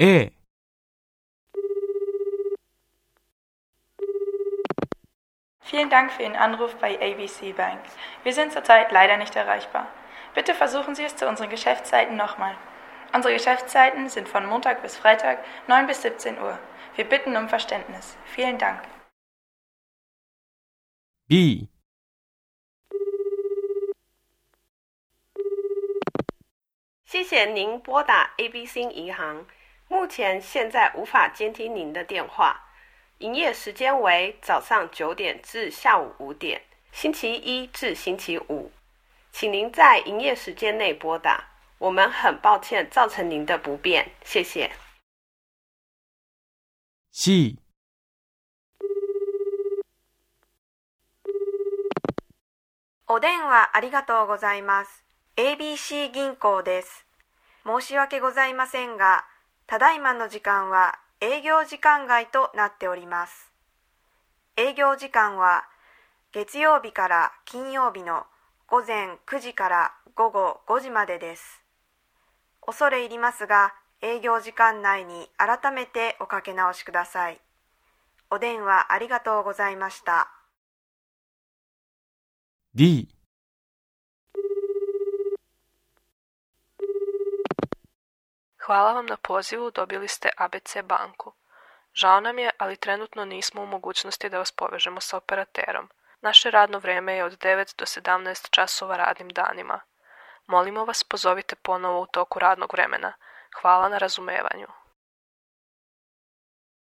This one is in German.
A Vielen Dank für Ihren Anruf bei ABC Bank. Wir sind zurzeit leider nicht erreichbar. Bitte versuchen Sie es zu unseren Geschäftszeiten nochmal. Unsere Geschäftszeiten sind von Montag bis Freitag 9 bis 17 Uhr. Wir bitten um Verständnis. Vielen Dank. B ABC 银行。目前现在无法接听您的电话。营业时间为早上九点至下午五点，星期一至星期五，请您在营业时间内拨打。我们很抱歉造成您的不便，谢谢。 C. お電話ありがとうございます。ABC 銀行です。申し訳ございませんが、 ただいまの時間は営業時間外となっております。営業時間は月曜日から金曜日の午前9時から午後5時までです。恐れ入りますが、営業時間内に改めておかけ直しください。お電話ありがとうございました。D. Hvala vam na pozivu, dobili ste ABC banku. Žao nam je, ali trenutno nismo u mogućnosti da vas povežemo sa operaterom. Naše radno vrijeme je od 9 do 17 časova radnim danima. Molimo vas, pozovite ponovo u toku radnog vremena. Hvala na razumevanju.